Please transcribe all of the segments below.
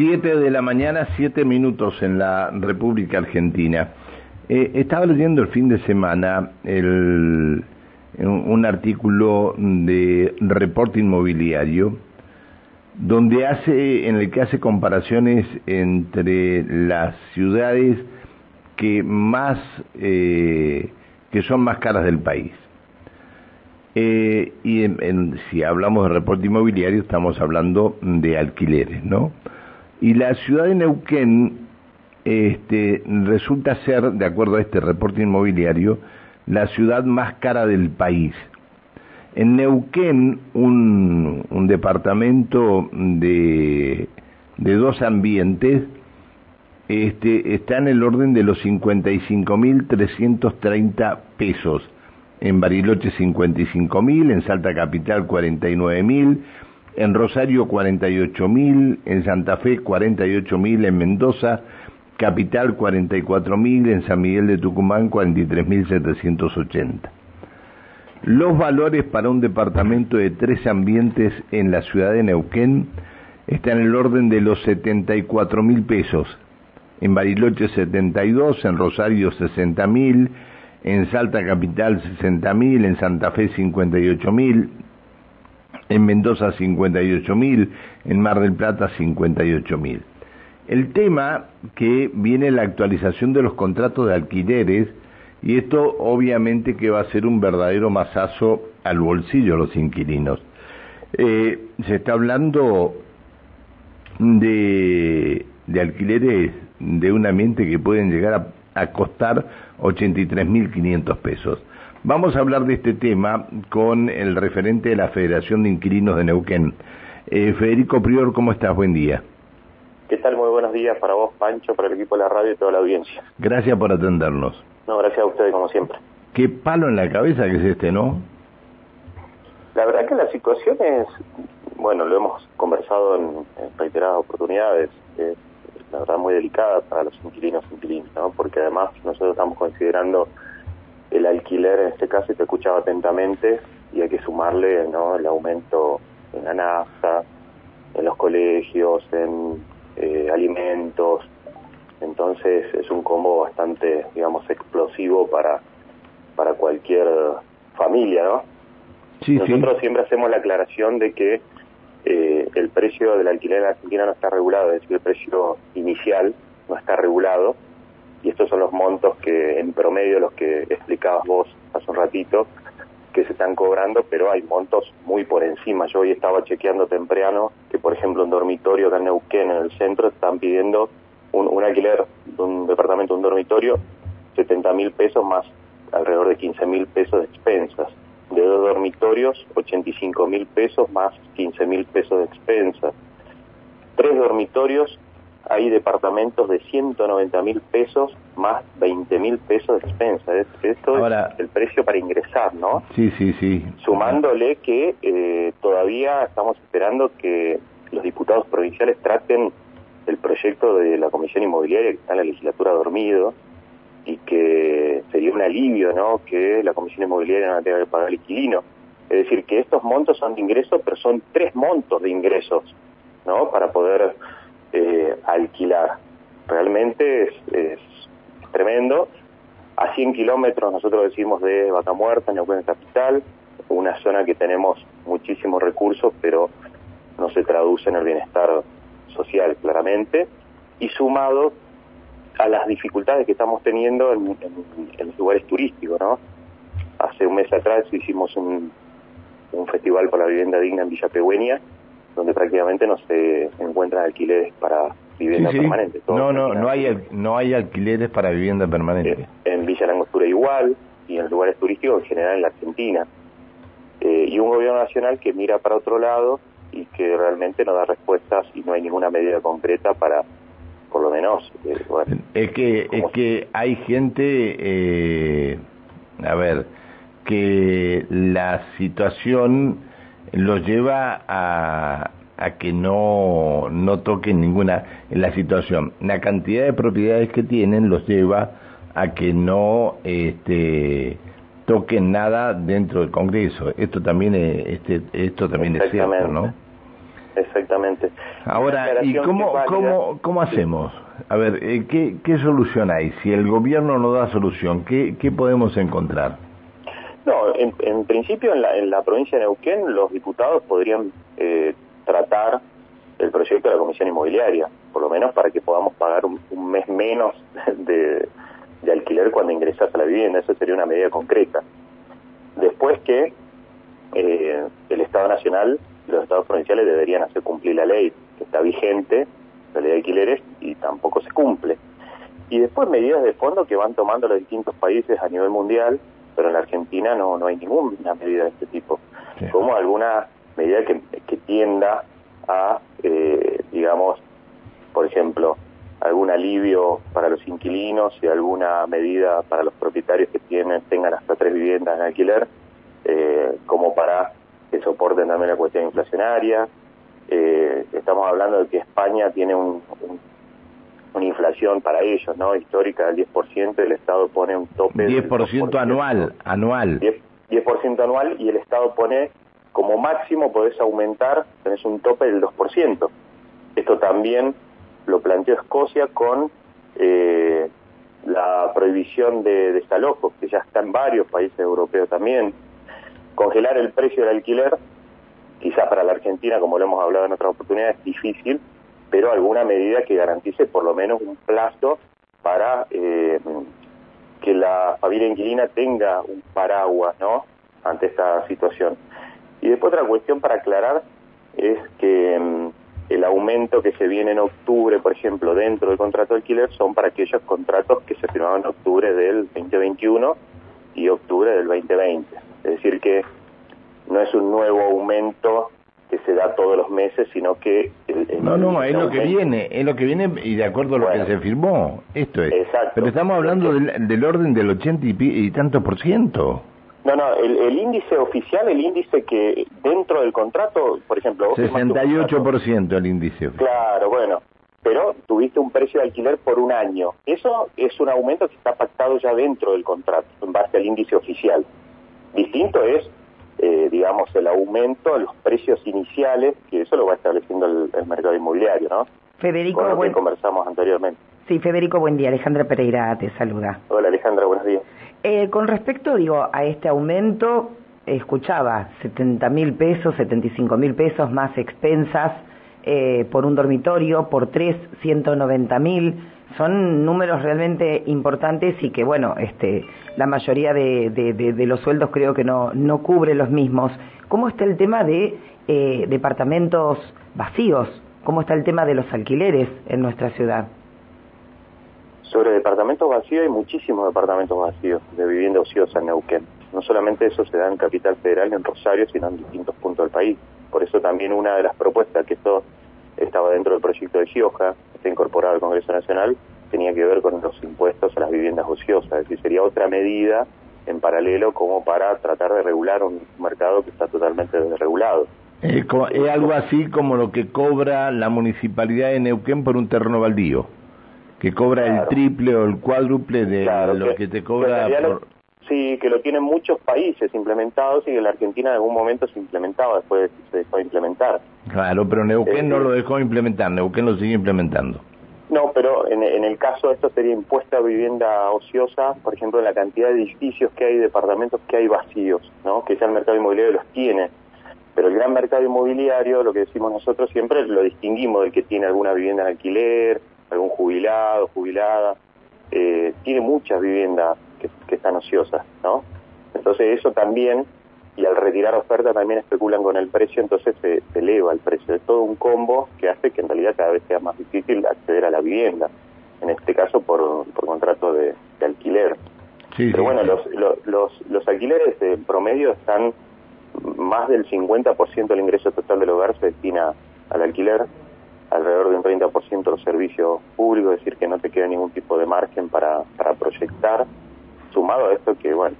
Siete de la mañana, siete minutos en la República Argentina. Eh, estaba leyendo el fin de semana el, un artículo de reporte inmobiliario donde hace, en el que hace comparaciones entre las ciudades que más, eh, que son más caras del país. Eh, y si hablamos de reporte inmobiliario estamos hablando de alquileres, ¿no? Y la ciudad de Neuquén este, resulta ser, de acuerdo a este reporte inmobiliario, la ciudad más cara del país. En Neuquén, un, departamento de, de, dos ambientes este, está en el orden de los 55.330 pesos. En Bariloche 55.000, en Salta Capital 49.000, en Rosario 48.000, en Santa Fe 48.000, en Mendoza Capital 44.000, en San Miguel de Tucumán 43.780. Los valores para un departamento de tres ambientes en la ciudad de Neuquén están en el orden de los 74.000 pesos. En Bariloche 72, en Rosario 60.000, en Salta Capital 60.000, en Santa Fe 58.000, en Mendoza 58.000, en Mar del Plata 58.000. El tema que viene la actualización de los contratos de alquileres y esto obviamente que va a ser un verdadero masazo al bolsillo de los inquilinos. Eh, se está hablando de, alquileres de un ambiente que pueden llegar a, a costar 83.500 pesos. Vamos a hablar de este tema con el referente de la Federación de Inquilinos de Neuquén. Eh, Federico Prior, ¿cómo estás? Buen día. ¿Qué tal? Muy buenos días para vos, Pancho, para el equipo de la radio y toda la audiencia. Gracias por atendernos. No, gracias a ustedes, como siempre. Qué palo en la cabeza que es este, ¿no? La verdad que la situación es, bueno, lo hemos conversado en, reiteradas oportunidades, es la verdad muy delicada para los inquilinos inquilinos, ¿no? Porque además nosotros estamos considerando el alquiler en este caso y te escuchaba atentamente y hay que sumarle no el aumento en la nafta, en los colegios, en eh, alimentos. Entonces es un combo bastante, digamos, explosivo para, para cualquier familia, ¿no? Sí, Nosotros siempre hacemos la aclaración de que eh, el precio del alquiler en Argentina no está regulado, es decir, el precio inicial no está regulado y estos son los montos que en promedio los que explicabas vos hace un ratito que se están cobrando, pero hay montos muy por encima. Yo hoy estaba chequeando temprano que, por ejemplo, un dormitorio en Neuquén, en el centro, están pidiendo un, un alquiler de un departamento, un dormitorio, 70 mil pesos más alrededor de 15 mil pesos de expensas. De dos dormitorios, 85 mil pesos más 15 mil pesos de expensas. Tres dormitorios, hay departamentos de 190 mil pesos más 20 mil pesos de expensa. Esto es el precio para ingresar, ¿no? Sí, sí, sí. Sumándole que eh, todavía estamos esperando que los diputados provinciales traten el proyecto de la Comisión Inmobiliaria que está en la legislatura dormido y que sería un alivio, ¿no? Que la Comisión Inmobiliaria no tenga que pagar el inquilino. Es decir, que estos montos son de ingresos, pero son tres montos de ingresos, ¿no? Para poder eh, alquilar. Realmente es, es, tremendo. A 100 kilómetros nosotros decimos de Vaca Muerta, Neuquén Capital, una zona que tenemos muchísimos recursos, pero no se traduce en el bienestar social claramente, y sumado a las dificultades que estamos teniendo en, en, los lugares turísticos, ¿no? Hace un mes atrás hicimos un, un festival por la vivienda digna en Villa Pegüeña, donde prácticamente no se encuentran alquileres para vivienda Sí, sí. permanente. Todo No, no, no hay, al- no hay alquileres para vivienda permanente. Eh, en Villa Langostura igual, y en lugares turísticos en general en la Argentina. Eh, y un gobierno nacional que mira para otro lado y que realmente no da respuestas y no hay ninguna medida concreta para, por lo menos, eh, bueno, Es que, es que hay gente, eh, a ver, que la situación los lleva a, a que no, no toquen ninguna la situación. La cantidad de propiedades que tienen los lleva a que no este, toquen nada dentro del Congreso. Esto también es, este, esto también es cierto, Exactamente. ¿no? exactamente. Ahora, ¿y cómo, cómo, cómo hacemos? A ver, eh, ¿qué, ¿qué solución hay? Si el gobierno no da solución, ¿qué, qué podemos encontrar? No, en, principio en la, en la provincia de Neuquén los diputados podrían eh, tratar el proyecto de la Comisión Inmobiliaria, por lo menos para que podamos pagar un, mes menos de, de, alquiler cuando ingresas a la vivienda. Eso sería una medida concreta. Después que eh, el Estado Nacional, los Estados provinciales deberían hacer cumplir la ley que está vigente, la ley de alquileres, y tampoco se cumple. Y después medidas de fondo que van tomando los distintos países a nivel mundial, pero en la Argentina no, no hay ninguna medida de este tipo. Como alguna medida que, que tienda a, eh, digamos, por ejemplo, algún alivio para los inquilinos y alguna medida para los propietarios que tienen tengan hasta tres viviendas en alquiler, eh, como para que soporten también la cuestión inflacionaria. Eh, estamos hablando de que España tiene un, una inflación para ellos, ¿no? Histórica del 10%, el Estado pone un tope... 10% anual, anual. 10%, 10 anual y el Estado pone como máximo podés aumentar, tenés un tope del 2%. Esto también lo planteó Escocia con eh, la prohibición de desalojos, que ya está en varios países europeos también. Congelar el precio del alquiler, quizás para la Argentina, como lo hemos hablado en otras oportunidades, es difícil, pero alguna medida que garantice por lo menos un plazo para eh, que la familia inquilina tenga un paraguas, ¿no? Ante esta situación. Y después otra cuestión para aclarar es que mm, el aumento que se viene en octubre, por ejemplo, dentro del contrato de alquiler, son para aquellos contratos que se firmaron en octubre del 2021 y octubre del 2020. Es decir, que no es un nuevo aumento que se da todos los meses, sino que... no, no, es lo que viene, es lo que viene y de acuerdo a lo que se firmó, esto es. Exacto. Pero estamos hablando del, orden del 80 y, y tanto por ciento. No, no, el, índice oficial, el índice que dentro del contrato, por ejemplo... 68% el índice. Claro, bueno, pero tuviste un precio de alquiler por un año. Eso es un aumento que está pactado ya dentro del contrato, en base al índice oficial. Distinto es, eh, digamos, el aumento de los precios iniciales, que eso lo va estableciendo el, mercado inmobiliario, ¿no? Federico, Con lo que conversamos anteriormente. Sí, Federico, buen día. Alejandra Pereira te saluda. Hola, Alejandra, buenos días. Eh, con respecto, digo, a este aumento, escuchaba 70 mil pesos, 75 mil pesos más expensas eh, por un dormitorio, por tres, 190 mil. Son números realmente importantes y que, bueno, este, la mayoría de, los sueldos creo que no, no cubre los mismos. ¿Cómo está el tema de eh, departamentos vacíos? ¿Cómo está el tema de los alquileres en nuestra ciudad? Sobre departamentos vacíos, hay muchísimos departamentos vacíos de vivienda ociosa en Neuquén. No solamente eso se da en Capital Federal, en Rosario, sino en distintos puntos del país. Por eso también una de las propuestas que esto estaba dentro del proyecto de Gioja, está incorporado al Congreso Nacional, tenía que ver con los impuestos a las viviendas ociosas. Es decir, sería otra medida en paralelo como para tratar de regular un mercado que está totalmente desregulado. es algo así como lo que cobra la municipalidad de Neuquén por un terreno baldío que cobra el triple o el cuádruple de lo que, te cobra por... sí, que lo tienen muchos países implementados y que la Argentina en algún momento se implementaba, después se dejó de implementar. Claro, pero Neuquén no eh, lo dejó implementar, Neuquén lo sigue implementando. No, pero en, en, el caso de esto sería impuesta a vivienda ociosa, por ejemplo, en la cantidad de edificios que hay, departamentos que hay vacíos, ¿no? que ya el mercado inmobiliario los tiene. Pero el gran mercado inmobiliario, lo que decimos nosotros siempre, lo distinguimos del que tiene alguna vivienda en alquiler, algún jubilado, jubilada, eh, tiene muchas viviendas que, están ociosas, ¿no? Entonces eso también, y al retirar oferta también especulan con el precio, entonces se, eleva el precio. Es todo un combo que hace que en realidad cada vez sea más difícil acceder a la vivienda, en este caso por, por contrato de, alquiler. Pero bueno, los, los, los, alquileres en promedio están más del 50% del ingreso total del hogar se destina al alquiler alrededor de un 30% de los servicios públicos, es decir, que no te queda ningún tipo de margen para, para proyectar, sumado a esto que, bueno,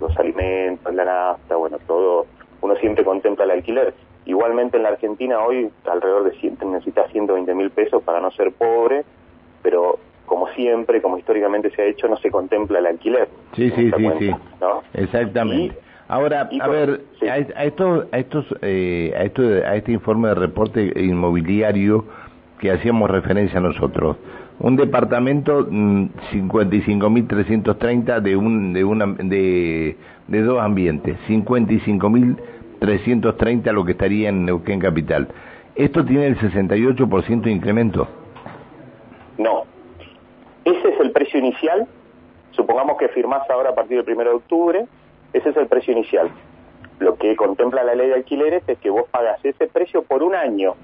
los alimentos, la nafta, bueno, todo, uno siempre contempla el alquiler. Igualmente en la Argentina hoy alrededor de 100, necesitas 120 mil pesos para no ser pobre, pero como siempre, como históricamente se ha hecho, no se contempla el alquiler. Sí, sí, sí, sí. Exactamente. Ahora, a ver, a, estos, a estos, eh, a esto, a este informe de reporte inmobiliario que hacíamos referencia a nosotros, un departamento 55.330 mm, de un, de una, de, de dos ambientes, 55.330 lo que estaría en Neuquén Capital. ¿Esto tiene el 68% de incremento? No. Ese es el precio inicial. Supongamos que firmás ahora a partir del 1 de octubre. Ese es el precio inicial. Lo que contempla la ley de alquileres es que vos pagas ese precio por un año.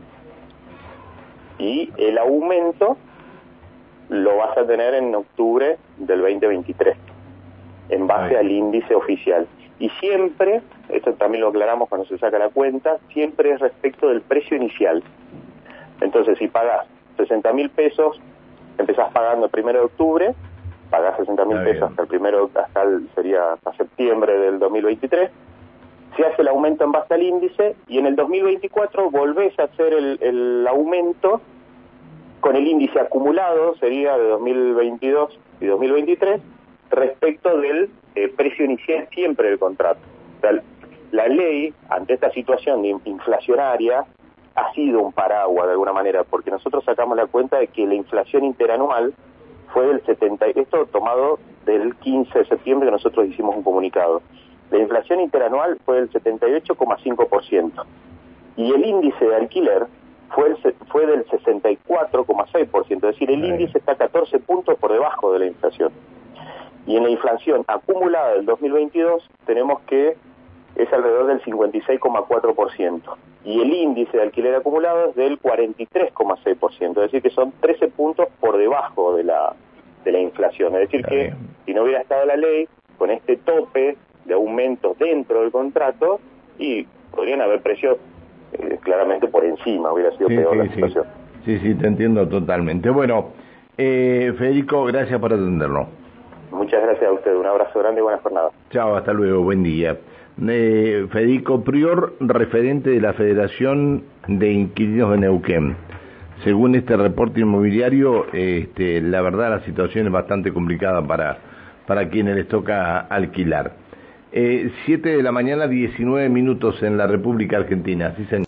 Y el aumento lo vas a tener en octubre del 2023, en base al índice oficial. Y siempre, esto también lo aclaramos cuando se saca la cuenta, siempre es respecto del precio inicial. Entonces, si pagas 60 mil pesos, empezás pagando el primero de octubre, pagás 60 mil pesos hasta el primero, hasta sería hasta septiembre del 2023, se hace el aumento en base al índice y en el 2024 volvés a hacer el, el aumento con el índice acumulado, sería de 2022 y 2023, respecto del eh, precio inicial siempre del contrato. la ley, ante esta situación inflacionaria, ha sido un paraguas de alguna manera, porque nosotros sacamos la cuenta de que la inflación interanual fue del 70, esto tomado del 15 de septiembre que nosotros hicimos un comunicado. La inflación interanual fue del 78,5% y el índice de alquiler fue, el, fue del 64,6%, es decir, el índice está 14 puntos por debajo de la inflación. Y en la inflación acumulada del 2022 tenemos que es alrededor del 56,4%. Y el índice de alquiler acumulado es del 43,6%, es decir, que son 13 puntos por debajo de la, de la inflación. Es decir, que si no hubiera estado la ley, con este tope de aumentos dentro del contrato, y podrían haber precios eh, claramente por encima, hubiera sido peor la situación. Sí, sí, te entiendo totalmente. Bueno, eh, Federico, gracias por atendernos. Muchas gracias a usted, un abrazo grande y buenas jornadas. Chao, hasta luego, buen día. Eh, Federico Prior, referente de la Federación de Inquilinos de Neuquén. Según este reporte inmobiliario, este, la verdad la situación es bastante complicada para, para quienes les toca alquilar. Eh, 7 de la mañana, 19 minutos en la República Argentina, sí señor.